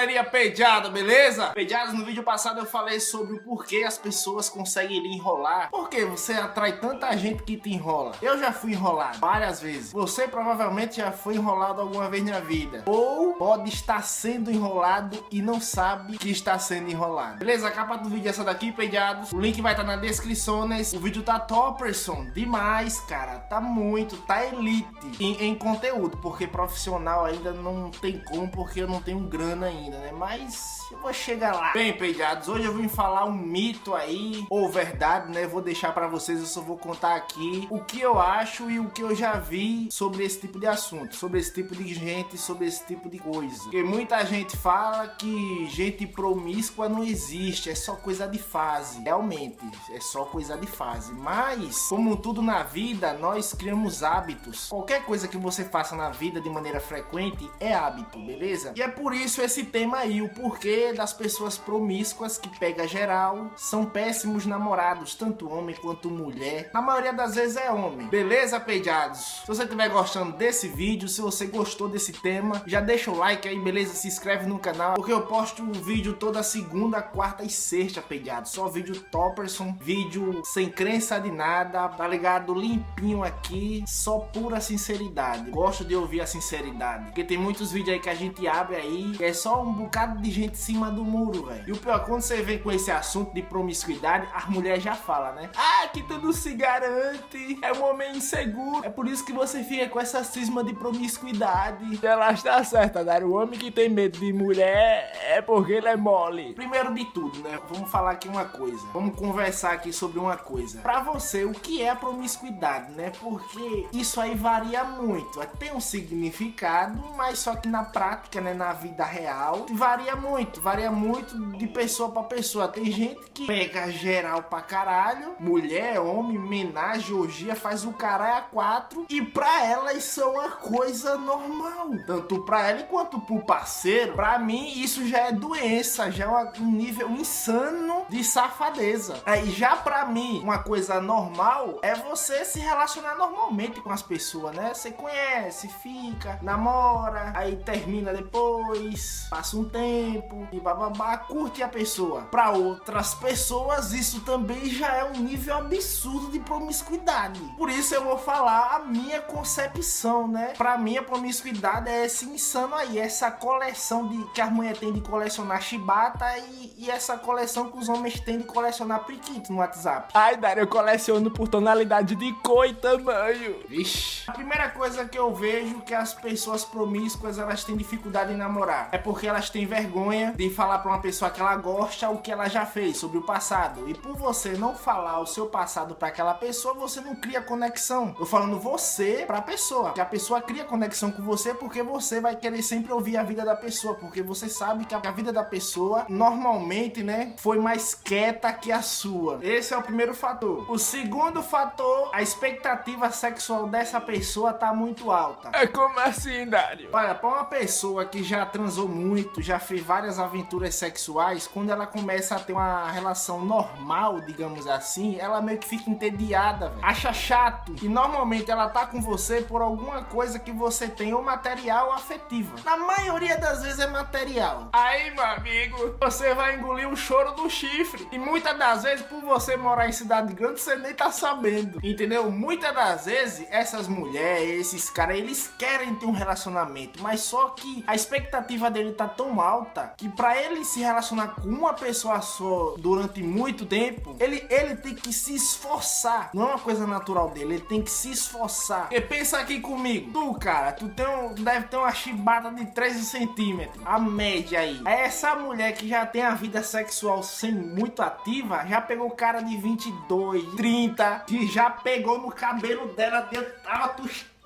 galerinha pediada, beleza? Pediados, no vídeo passado eu falei sobre o porquê as pessoas conseguem lhe enrolar. Por que você atrai tanta gente que te enrola? Eu já fui enrolado várias vezes. Você provavelmente já foi enrolado alguma vez na vida. Ou pode estar sendo enrolado e não sabe que está sendo enrolado. Beleza? A capa do vídeo é essa daqui, pediados. O link vai estar na descrição. O vídeo tá topperson demais, cara. Tá muito, tá elite em, em conteúdo. Porque profissional ainda não tem como, porque eu não tenho grana ainda, né? Mas eu vou chegar lá. Bem, pediados, hoje eu vim falar um mito aí, ou verdade, né? Vou deixar para vocês, eu só vou contar aqui o que eu acho e o que eu já vi sobre esse tipo de assunto, sobre esse tipo de gente, sobre esse tipo de coisa. Porque muita gente fala que gente promíscua não existe, é só coisa de fase. Realmente, é só coisa de fase. Mas, como tudo na vida, nós criamos hábitos. Qualquer coisa que você faça na vida de maneira frequente é hábito, beleza? E é por isso esse tema aí, o porquê das pessoas promíscuas que pega geral são péssimos namorados, tanto homem quanto mulher. Na maioria das vezes é homem. Beleza, pediados? Se você estiver gostando desse vídeo, se você gostou desse tema, já deixa o like aí, beleza? Se inscreve no canal, porque eu posto um vídeo toda segunda, quarta e sexta, pediados. Só vídeo topperson, vídeo sem crença de nada, tá ligado? Limpinho aqui, só pura sinceridade. Gosto de ouvir a sinceridade, porque tem muitos vídeos aí que a gente abre aí, é só um bocado de gente em cima do muro, velho. E o pior, quando você vem com esse assunto de promiscuidade, as mulheres já falam, né? Ah, que tudo se garante, é um homem inseguro. É por isso que você fica com essa cisma de promiscuidade. Ela está certa, né? O homem que tem medo de mulher é porque ele é mole. Primeiro de tudo, né? Vamos falar aqui uma coisa. Vamos conversar aqui sobre uma coisa. Pra você, o que é promiscuidade, né? Porque isso aí varia muito. Tem um significado, mas só que na prática, né? Na vida real, varia muito. Varia muito de pessoa para pessoa. Tem gente que pega geral pra caralho, mulher, homem, menagem, orgia, faz o caralho a quatro, e pra elas é uma coisa normal. Tanto pra ela quanto pro parceiro. Pra mim, isso já é doença, já é um nível insano de safadeza. Aí já pra mim, uma coisa normal é você se relacionar normalmente com as pessoas, né? Você conhece, fica, namora, aí termina depois, passa um tempo e bababá, curte a pessoa. Pra outras pessoas, isso também já é um nível absurdo de promiscuidade. Por isso eu vou falar a minha concepção, né? Pra mim, a promiscuidade é esse insano aí, essa coleção de que as mulheres têm de colecionar chibata e, e, essa coleção que os homens têm de colecionar priquito no WhatsApp. Ai, Dário, eu coleciono por tonalidade de cor e tamanho. Vixe. A primeira coisa que eu vejo que as pessoas promíscuas elas têm dificuldade em namorar é porque elas têm vergonha de falar para uma pessoa que ela gosta o que ela já fez sobre o passado. E por você não falar o seu passado para aquela pessoa, você não cria conexão. Eu falando você para a pessoa, que a pessoa cria conexão com você porque você vai querer sempre ouvir a vida da pessoa, porque você sabe que a vida da pessoa normalmente, né, foi mais quieta que a sua. Esse é o primeiro fator. O segundo fator, a expectativa sexual dessa pessoa tá muito alta. É como assim, Dário? Olha, para uma pessoa que já transou muito, já fez várias aventuras sexuais, quando ela começa a ter uma relação normal, digamos assim, ela meio que fica entediada, véio. acha chato. E normalmente ela tá com você por alguma coisa que você tem, ou material ou afetiva. Na maioria das vezes é material. Aí, meu amigo, você vai engolir o choro do chifre. E muitas das vezes, por você morar em cidade grande, você nem tá sabendo. Entendeu? Muitas das vezes, essas mulheres, esses caras, eles querem ter um relacionamento, mas só que a expectativa dele tá tão alta que para ele se relacionar com uma pessoa só durante muito tempo, ele, ele tem que se esforçar. Não é uma coisa natural dele, ele tem que se esforçar. E pensa aqui comigo, tu, cara, tu tem um, deve ter uma chibata de 13 centímetros, a média aí. Essa mulher que já tem a vida sexual sem muito ativa, já pegou cara de 22, 30, que já pegou no cabelo dela, deu, tava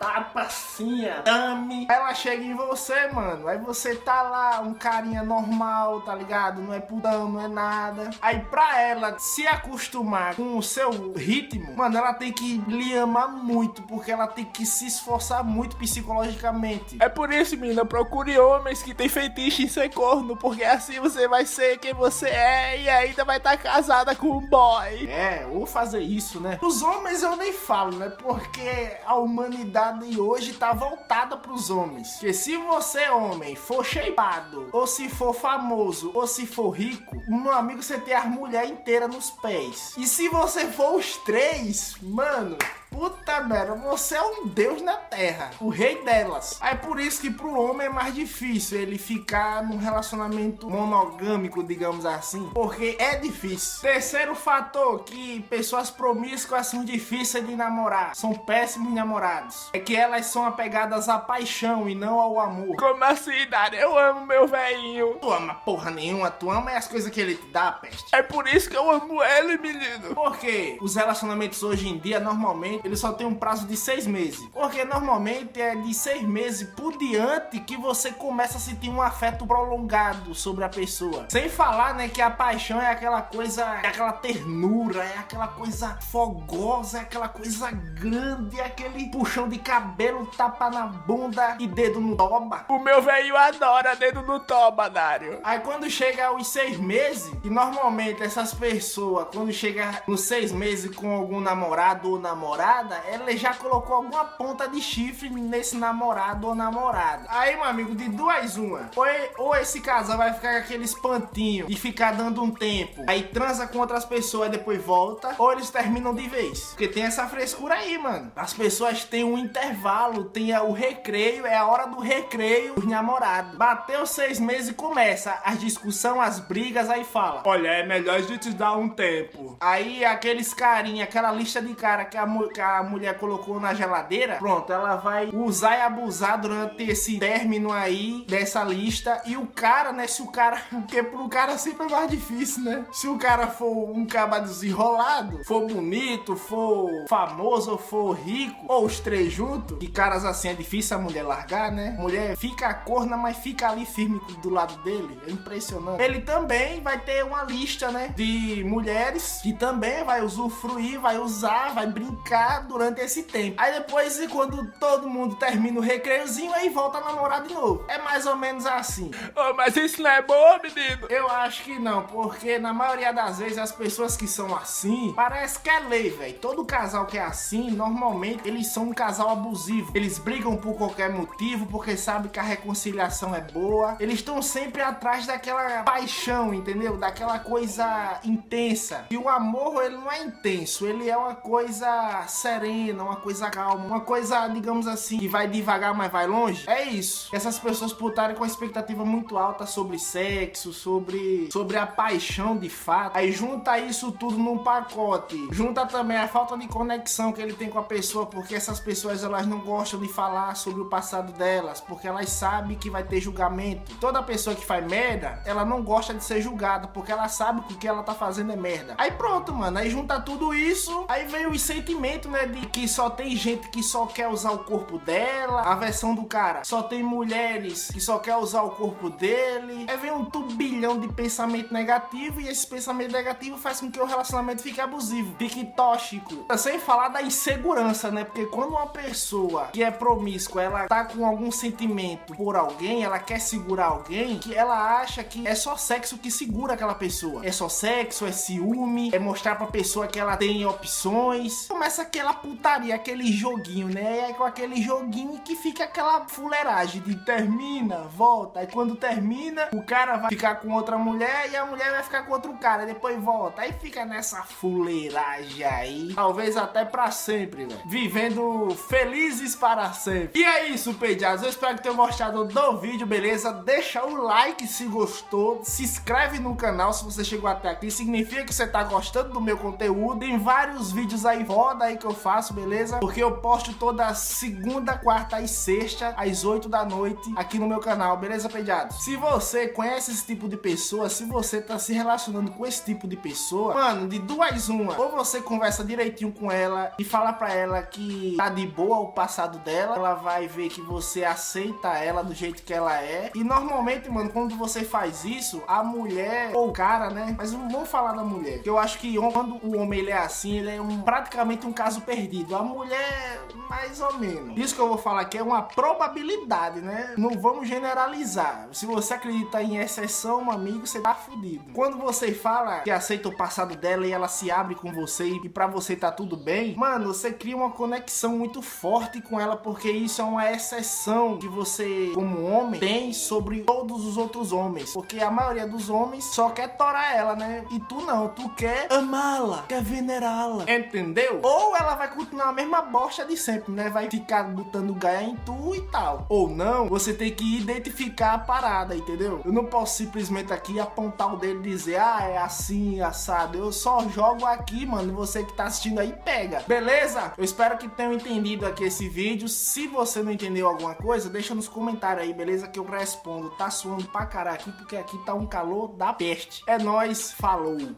tostando tapacinha, ame. Ela chega em você, mano. Aí você tá lá, um carinha normal, tá ligado? Não é putão, não é nada. Aí pra ela se acostumar com o seu ritmo, mano, ela tem que lhe amar muito, porque ela tem que se esforçar muito psicologicamente. É por isso, menina, procure homens que tem feitiço em ser corno, porque assim você vai ser quem você é e ainda vai estar tá casada com um boy. É, ou fazer isso, né? Os homens eu nem falo, né? Porque a humanidade e hoje tá voltada pros homens. Que se você, homem, for shapeado, ou se for famoso, ou se for rico, meu amigo, você tem a mulher inteira nos pés. E se você for os três, mano, Puta merda, você é um deus na terra, o rei delas. É por isso que pro homem é mais difícil ele ficar num relacionamento monogâmico, digamos assim, porque é difícil. Terceiro fator que pessoas promíscuas são difíceis de namorar, são péssimos namorados, é que elas são apegadas à paixão e não ao amor. Como assim, Dari? Eu amo meu velhinho. Tu ama porra nenhuma, tu ama as coisas que ele te dá, peste. É por isso que eu amo ele, menino. Porque os relacionamentos hoje em dia, normalmente, ele só tem um prazo de seis meses. Porque normalmente é de seis meses por diante que você começa a sentir um afeto prolongado sobre a pessoa. Sem falar, né, que a paixão é aquela coisa, é aquela ternura, é aquela coisa fogosa, é aquela coisa grande, é aquele puxão de cabelo, tapa na bunda e dedo no toba. O meu velho adora dedo no toba, Dário. Aí quando chega aos seis meses, e normalmente essas pessoas, quando chega nos seis meses com algum namorado ou namorada, ela já colocou alguma ponta de chifre nesse namorado ou namorada. Aí, meu amigo, de duas uma. Ou, ou esse casal vai ficar com aquele espantinho e ficar dando um tempo. Aí transa com outras pessoas e depois volta. Ou eles terminam de vez. Porque tem essa frescura aí, mano. As pessoas têm um intervalo, tem o recreio, é a hora do recreio dos namorados. Bateu seis meses e começa as discussões, as brigas, aí fala. Olha, é melhor a gente dar um tempo. Aí aqueles carinha, aquela lista de cara que a, que a mulher colocou na geladeira, pronto, ela vai usar e abusar durante esse término aí dessa lista. E o cara, né? Se o cara. Porque pro cara sempre é mais difícil, né? Se o cara for um caba desenrolado, for bonito, for famoso, for rico, ou os três juntos, que caras assim é difícil a mulher largar, né? A mulher fica corna, mas fica ali firme do lado dele. É impressionante. Ele também vai ter uma lista, né? De mulheres que também vai usufruir, vai usar, vai brincar durante esse tempo. Aí depois, quando todo mundo termina o recreiozinho, aí volta a namorar de novo. É mais ou menos assim. Oh, mas isso não é bom, menino? Eu acho que não, porque na maioria das vezes as pessoas que são assim, parece que é lei, velho. Todo casal que é assim, normalmente eles são um casal abusivo. Eles brigam por qualquer motivo, porque sabem que a reconciliação é boa. Eles estão sempre atrás daquela paixão, entendeu? Daquela coisa intensa. E o amor, ele não é intenso, ele é uma coisa serena, uma coisa calma, uma coisa, digamos assim, que vai devagar, mas vai longe. É isso. Essas pessoas por estarem com a expectativa muito alta sobre sexo, sobre, sobre a paixão de fato. Aí junta isso tudo num pacote. Junta também a falta de conexão que ele tem com a pessoa, porque essas pessoas elas não gostam de falar sobre o passado delas, porque elas sabem que vai ter julgamento. Toda pessoa que faz merda, ela não gosta de ser julgada, porque ela sabe que o que ela tá fazendo é merda. Aí pronto, mano. Aí junta tudo isso, aí vem os sentimentos, né? De que só tem gente que só quer usar o corpo dela. A versão do cara só tem mulheres que só quer usar o corpo dele. Aí vem um turbilhão de pensamento negativo e esse pensamento negativo faz com que o relacionamento fique abusivo, fique tóxico. Sem falar da insegurança, né? Porque quando uma pessoa que é promíscua, ela tá com algum sentimento por alguém, ela quer segurar alguém, que ela acha que é só sexo que segura aquela pessoa. É só sexo, é ciúme, é mostrar pra pessoa que ela tem opções. Começa aquela putaria, aquele joguinho, né? É com aquele joguinho que fica aquela fuleiragem de termina, volta. Aí quando termina, o cara vai ficar com outra mulher e a mulher vai ficar com outro cara. Depois volta. Aí fica nessa fuleiragem aí. Talvez até pra sempre, velho. Vivendo felizes para sempre. E é isso, pediados. Eu espero que tenham gostado do vídeo, beleza? Deixa o like se gostou. Se inscreve no canal se você chegou até aqui. Significa que você tá gostando do meu conteúdo. Tem vários vídeos aí foda aí que eu faço, beleza? Porque eu posto toda segunda, quarta e sexta, às 8 da noite, aqui no meu canal, beleza, pediados? Se você conhece esse tipo de pessoa, se você tá se relacionando com esse tipo de pessoa, mano, de duas uma, ou você conversa direitinho com ela e fala pra ela que tá de boa o passado dela, ela vai ver que você aceita ela do jeito que ela é. E normalmente, mano, quando você faz isso, a mulher ou o cara, né? Mas vamos falar da mulher. Que eu acho que quando o homem ele é assim, ele é um praticamente um caso caso perdido. A mulher, mais ou menos. Isso que eu vou falar aqui é uma probabilidade, né? Não vamos generalizar. Se você acredita em exceção, meu amigo, você tá fudido. Quando você fala que aceita o passado dela e ela se abre com você e pra você tá tudo bem, mano, você cria uma conexão muito forte com ela porque isso é uma exceção que você, como homem, tem sobre todos os outros homens. Porque a maioria dos homens só quer torar ela, né? E tu não, tu quer amá-la, quer venerá-la. Entendeu? Ou ela vai continuar a mesma bosta de sempre, né? Vai ficar botando gaia em tu e tal. Ou não, você tem que identificar a parada, entendeu? Eu não posso simplesmente aqui apontar o dedo e dizer, ah, é assim, assado. Eu só jogo aqui, mano. Você que tá assistindo aí, pega. Beleza? Eu espero que tenham entendido aqui esse vídeo. Se você não entendeu alguma coisa, deixa nos comentários aí, beleza? Que eu respondo. Tá suando pra caralho aqui, porque aqui tá um calor da peste. É nóis, falou!